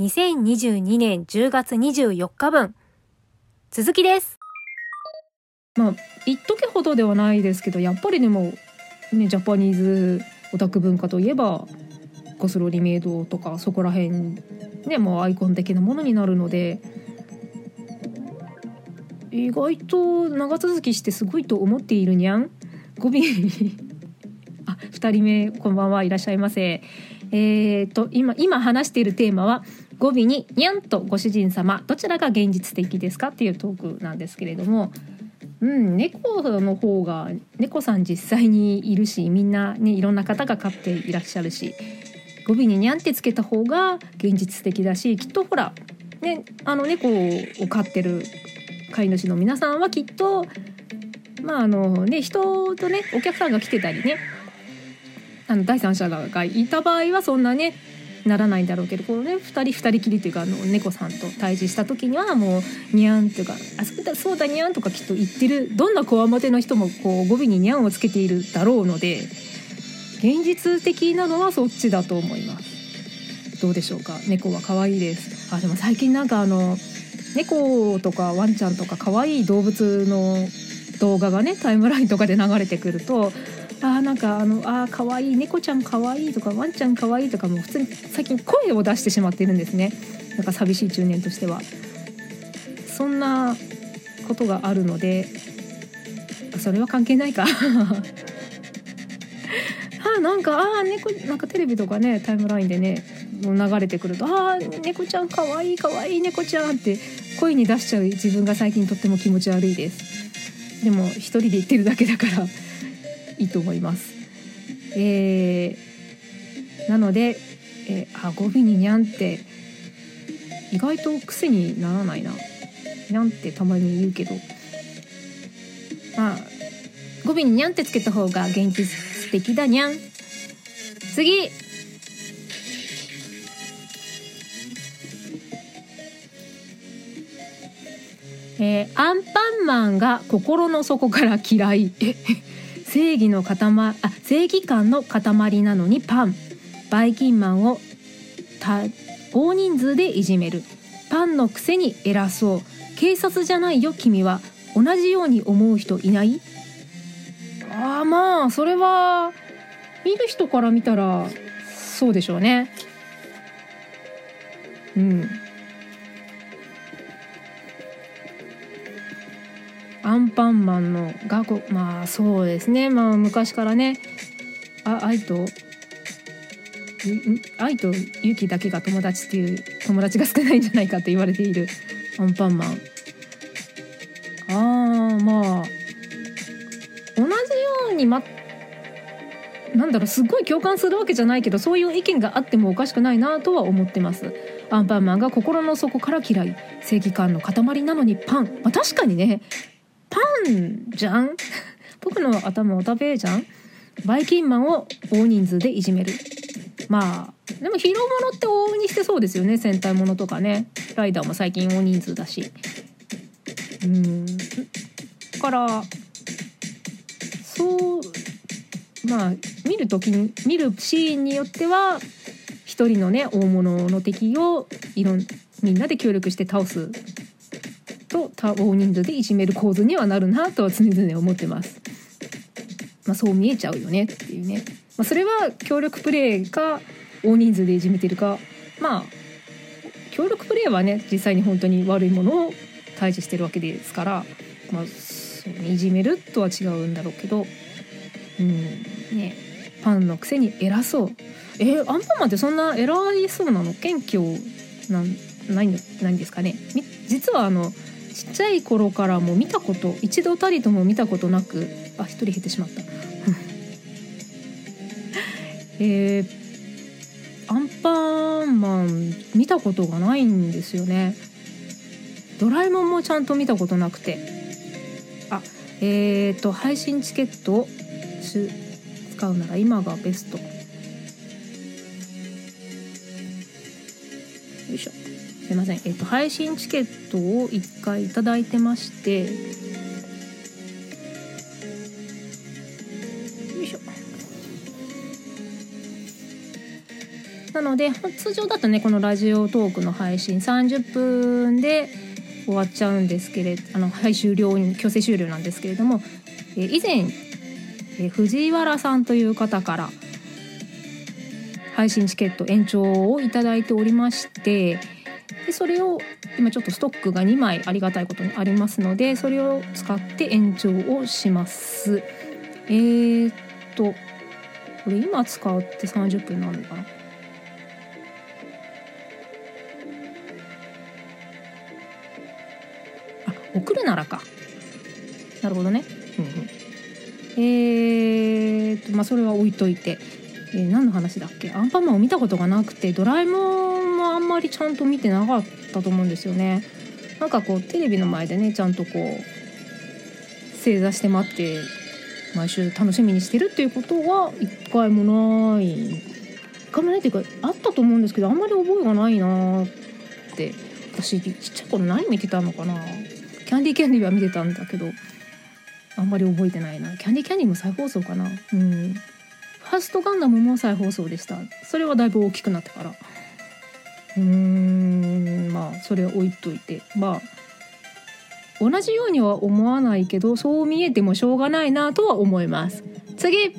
2022年10月24日分。続きです。まあ一時ほどではないですけどやっぱりでもねジャパニーズオタク文化といえばゴスロリメイドとかそこら辺ねもうアイコン的なものになるので意外と長続きしてすごいと思っているにゃん。語尾 あ二人目こんばんは。いらっしゃいませ。えー、と今今話しているテーマは語尾に「にゃん」とご主人様どちらが現実的ですかっていうトークなんですけれどもうん猫の方が猫さん実際にいるしみんなねいろんな方が飼っていらっしゃるし語尾に「にゃん」ってつけた方が現実的だしきっとほらねあの猫を飼ってる飼い主の皆さんはきっとまああのね人とねお客さんが来てたりねあの第三者がいた場合はそんなねならないんだろうけどこのね2人2人きりというかあの猫さんと対峙した時にはもうニャンというか「あそうだそうだニャン」とかきっと言ってるどんなこわもての人もこう語尾にニャンをつけているだろうので現実的なのはそっちだと思います。どうでしょうか？猫は可愛いですあでも最近なんかあの猫とかワンちゃんとか可愛い動物の動画がねタイムラインとかで流れてくるとあーなんかあのあ可愛い猫ちゃん可愛いいとかワンちゃん可愛いいとかもう普通に最近声を出してしまっているんですね。なんか寂しい中年としては。そんなことがあるのでそれは関係ないか。あなんかあー猫なんかテレビとかねタイムラインでねもう流れてくると「あー猫ちゃん可愛い可愛い猫ちゃん」って声に出しちゃう自分が最近とっても気持ち悪いです。でも一人で言ってるだけだから。いいと思います。えー、なので、えー、あ語尾ににゃんって意外と癖にならないな。にゃんってたまに言うけどまあ語尾ににゃんってつけた方が現実的だにゃん。次えー、アンパンマンが心の底から嫌い。正義の塊あ正義感の塊なのにパン。バイキンマンを大人数でいじめる。パンのくせに偉そう。警察じゃないよ君は。同じように思う人いない？ああまあそれは見る人から見たらそうでしょうね。うん。アンパンマンのがこまあそうですね。まあ昔からね。あ愛と愛とユキだけが友達っていう友達が少ないんじゃないかって言われている。アンパンマン。あーまあ同じようにまなんだろうすごい共感するわけじゃないけどそういう意見があってもおかしくないなとは思ってます。アンパンマンが心の底から嫌い正義感の塊なのにパン、まあ、確かにね。パンじゃん？僕の頭を食べじゃん？バイキンマンを大人数でいじめる。まあでもヒーローものって往々にしてそうですよね。戦隊ものとかね。ライダーも最近大人数だし。うん。だからそうまあ見る時に見るシーンによっては一人のね大物の敵をいろんみんなで協力して倒すと大人数でいじめる構図にはなるなとは常々思ってます。まあ、そう見えちゃうよねっていうね。まあ、それは協力プレイか大人数でいじめてるか。まあ協力プレイはね実際に本当に悪いものを対峙してるわけですから、まあ、いじめるとは違うんだろうけど。うんね。パンのくせに偉そう。えー、アンパンマンってそんな偉いそうなの？謙虚なんないないんですかね？実はあのちっちゃい頃からも見たこと一度たりとも見たことなくあ一人減ってしまった。えー、アンパンマン見たことがないんですよね。ドラえもんもちゃんと見たことなくて。あえーと配信チケットを使うなら今がベスト。よいしょ。すいません、えっと、配信チケットを1回いただいてましてよいしょ。なので通常だとねこのラジオトークの配信30分で終わっちゃうんですけれどあの配終了強制終了なんですけれども、えー以前、えー藤原さんという方から配信チケット延長をいただいておりましてでそれを今ちょっとストックが2枚ありがたいことにありますのでそれを使って延長をします。えー、っとこれ今使うって30分なのかな？あ送るならか。なるほどね、うんうん、えー、っとまあそれは置いといて。えー何の話だっけ？アンパンマンを見たことがなくてドラえもんまりちゃんと見てなかったと思うんですよね。なんかこうテレビの前でねちゃんとこう正座して待って毎週楽しみにしてるっていうことは一回もない。一回もないっていうかあったと思うんですけどあんまり覚えがないなって。私ちっちゃい頃何見てたのかな。キャンディーキャンディーは見てたんだけどあんまり覚えてないな。キャンディーキャンディーも再放送かな。うん。ファーストガンダムも再放送でした。それはだいぶ大きくなってから。うーんまあそれは置いといて。まあ同じようには思わないけどそう見えてもしょうがないなとは思います。次。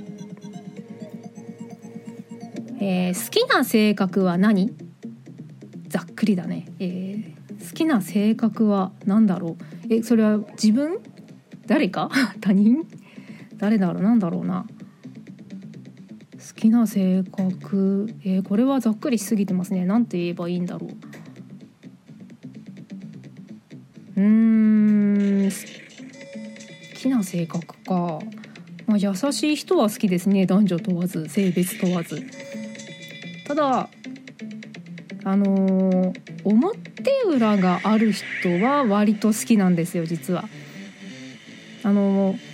えー好きな性格は何？ざっくりだね、えー好きな性格は何だろう？えそれは自分？誰か？他人？誰だろう？なんだろうな。きな性格。えーこれはざっくりしすぎてますね。なんて言えばいいんだろう。うん好きな性格か、まあ、優しい人は好きですね。男女問わず性別問わず。ただあのー表裏がある人は割と好きなんですよ実は。あのー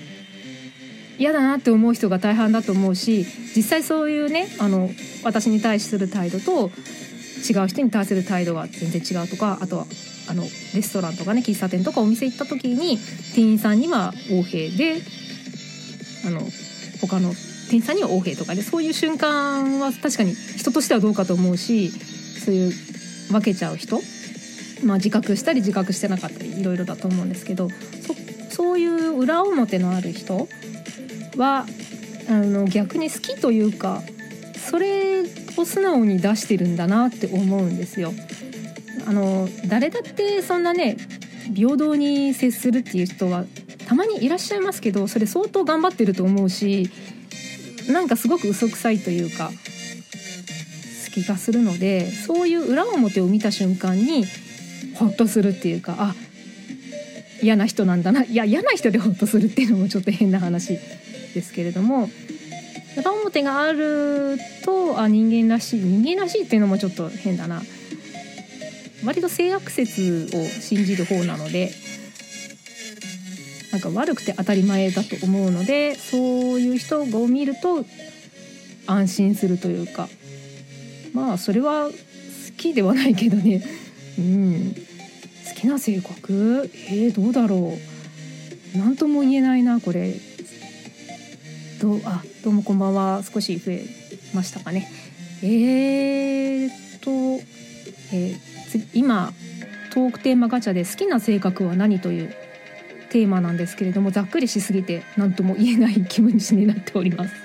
嫌だなって思う人が大半だと思うし実際そういうねあの私に対する態度と違う人に対する態度が全然違うとかあとはあのレストランとかね喫茶店とかお店行った時に店員さんには横柄であの他の店員さんには横柄とかでそういう瞬間は確かに人としてはどうかと思うしそういう分けちゃう人、まあ、自覚したり自覚してなかったりいろいろだと思うんですけどそそういう裏表のある人はあの逆に好きというかそれを素直に出してるんだなって思うんですよ。あの誰だってそんなね平等に接するっていう人はたまにいらっしゃいますけどそれ相当頑張ってると思うしなんかすごく嘘くさいというか好きがするのでそういう裏表を見た瞬間にホッとするっていうかあ嫌な人なんだないや嫌な人でホッとするっていうのもちょっと変な話ですけれども裏表があるとあ人間らしい人間らしいっていうのもちょっと変だな。割と性悪説を信じる方なのでなんか悪くて当たり前だと思うのでそういう人を見ると安心するというかまあそれは好きではないけどね。うん。好きな性格？えー、どうだろう。何とも言えないなこれ。どあどうもこんばんは。少し増えましたかね。えー、っと、えー今トークテーマガチャで好きな性格は何というテーマなんですけれどもざっくりしすぎて何とも言えない気持ちになっております。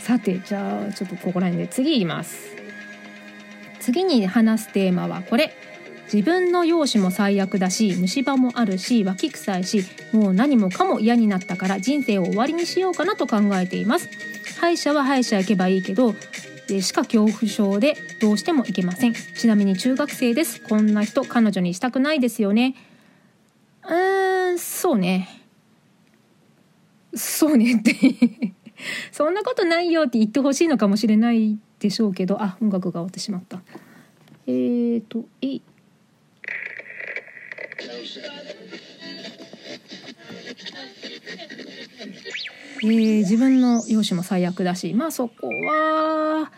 さてじゃあちょっとここら辺で次言います。次に話すテーマはこれ。自分の容姿も最悪だし虫歯もあるし脇臭いしもう何もかも嫌になったから人生を終わりにしようかなと考えています。歯医者は歯医者行けばいいけどで歯科恐怖症でどうしても行けません。ちなみに中学生です。こんな人彼女にしたくないですよね。うーんそうね。そうねって。そんなことないよって言ってほしいのかもしれないでしょうけどあ音楽が終わってしまった。えーとえいえー自分の容姿も最悪だしまあそこは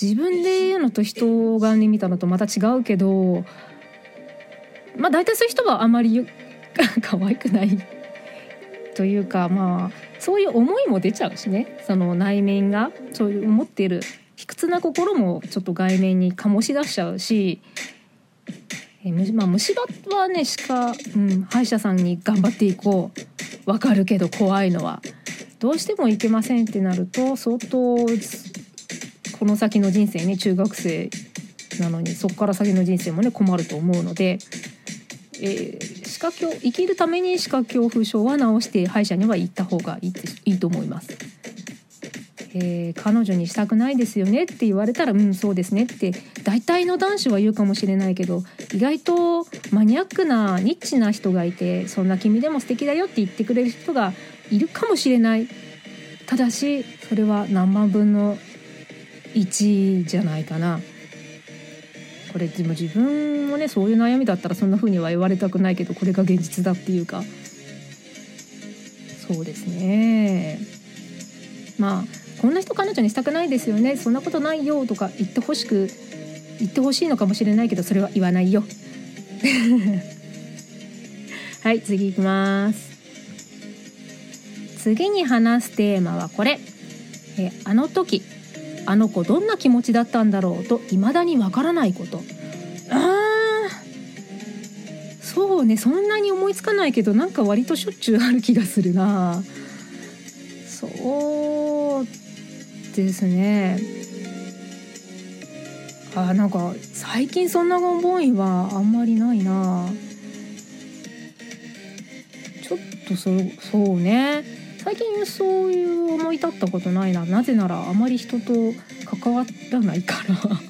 自分で言うのと人がね見たのとまた違うけどまあ大体そういう人はあまり 可愛くない というかまあそういう思いも出ちゃうしね。その内面がそういう思っている卑屈な心もちょっと外面に醸し出しちゃうし、えーまあ、虫歯はね歯科、うん、歯医者さんに頑張っていこう。わかるけど怖いのは。どうしてもいけませんってなると相当この先の人生ね中学生なのにそこから先の人生もね困ると思うので、えー、歯科恐生きるために歯科恐怖症は治して歯医者には行った方がいいいいと思います。えー、彼女にしたくないですよねって言われたらうんそうですねって大体の男子は言うかもしれないけど意外とマニアックなニッチな人がいてそんな君でも素敵だよって言ってくれる人がいるかもしれない。ただしそれは何万分の1じゃないかな。これでも自分もねそういう悩みだったらそんな風には言われたくないけどこれが現実だっていうか。そうですね。まあこんな人彼女にしたくないですよね。そんなことないよとか言ってほしく言ってほしいのかもしれないけどそれは言わないよ。はい次いきます。次に話すテーマはこれ。えあの時あの子どんな気持ちだったんだろうと未だにわからないこと。あそうねそんなに思いつかないけどなんか割としょっちゅうある気がするな。そう。ですね。あなんか最近そんな思いはあんまりないな。ちょっとそそうね。最近そういう思い立ったことないな。なぜならあまり人と関わらないから。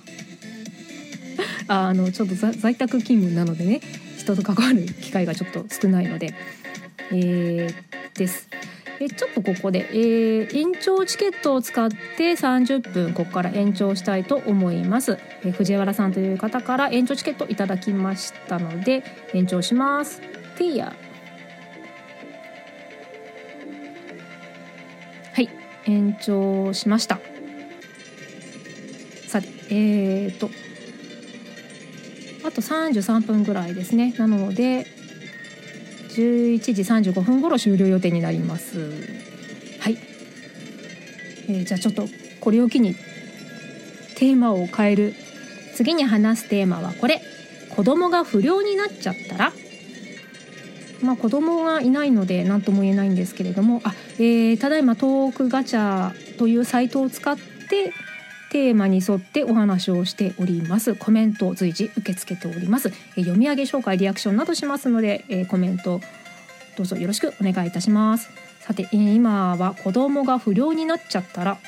あのちょっと在宅勤務なのでね。人と関わる機会がちょっと少ないので。えー、です。えちょっとここで、えー、延長チケットを使って30分ここから延長したいと思います、え藤原さんという方から延長チケットいただきましたので延長します。ティーヤはい延長しました。さてえーとあと33分ぐらいですね。なので11時35分頃終了予定になります。はい、えー、じゃあちょっとこれを機にテーマを変える。次に話すテーマはこれ。子供が不良になっちゃったら。まあ子供がいないので何とも言えないんですけれども。あ、えー、ただいまトークガチャというサイトを使ってテーマに沿ってお話をしております。コメントを随時受け付けております、え読み上げ紹介リアクションなどしますので、えコメントどうぞよろしくお願いいたします。さて、え今は子供が不良になっちゃったら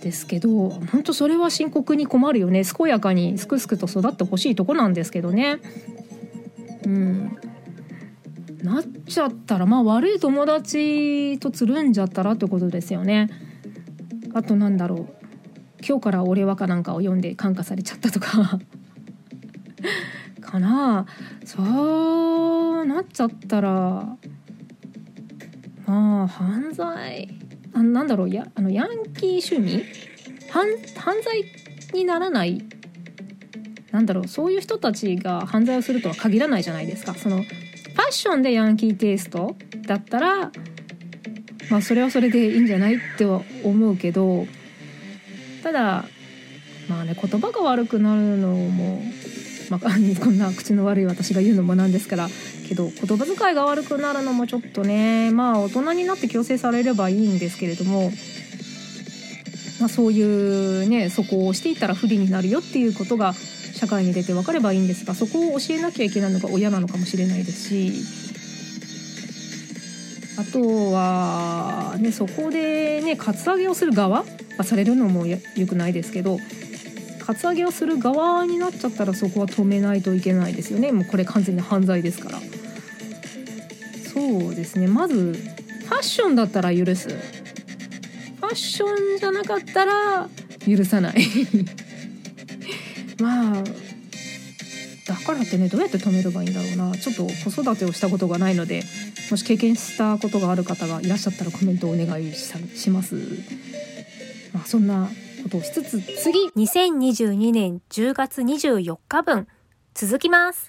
ですけど本当それは深刻に困るよね。健やかにすくすくと育ってほしいとこなんですけどね。うん。なっちゃったらまあ悪い友達とつるんじゃったらってことですよね。あとなんだろう。今日から俺はかなんかを読んで感化されちゃったとか。かな。そうなっちゃったらまあ犯罪。あなんだろう。やあのヤンキー趣味？犯犯罪にならない？なんだろう。そういう人たちが犯罪をするとは限らないじゃないですか。そのファッションでヤンキーテイストだったらまあそれはそれでいいんじゃないっては思うけど。ただまあね言葉が悪くなるのも、まあ、こんな口の悪い私が言うのもなんですからけど言葉遣いが悪くなるのもちょっとねまあ大人になって強制されればいいんですけれども、まあ、そういうねそこをしていったら不利になるよっていうことが社会に出て分かればいいんですがそこを教えなきゃいけないのが親なのかもしれないですしあとは、ね、そこでねカツアゲをする側されるのもよくないですけどカツアゲをする側になっちゃったらそこは止めないといけないですよね。もうこれ完全に犯罪ですから。そうですね。まずファッションだったら許す。ファッションじゃなかったら許さない。まあだからってねどうやって止めればいいんだろうな。ちょっと子育てをしたことがないのでもし経験したことがある方がいらっしゃったらコメントをお願いします。まあ、そんなことをしつつ次。2022年10月24日分。続きます。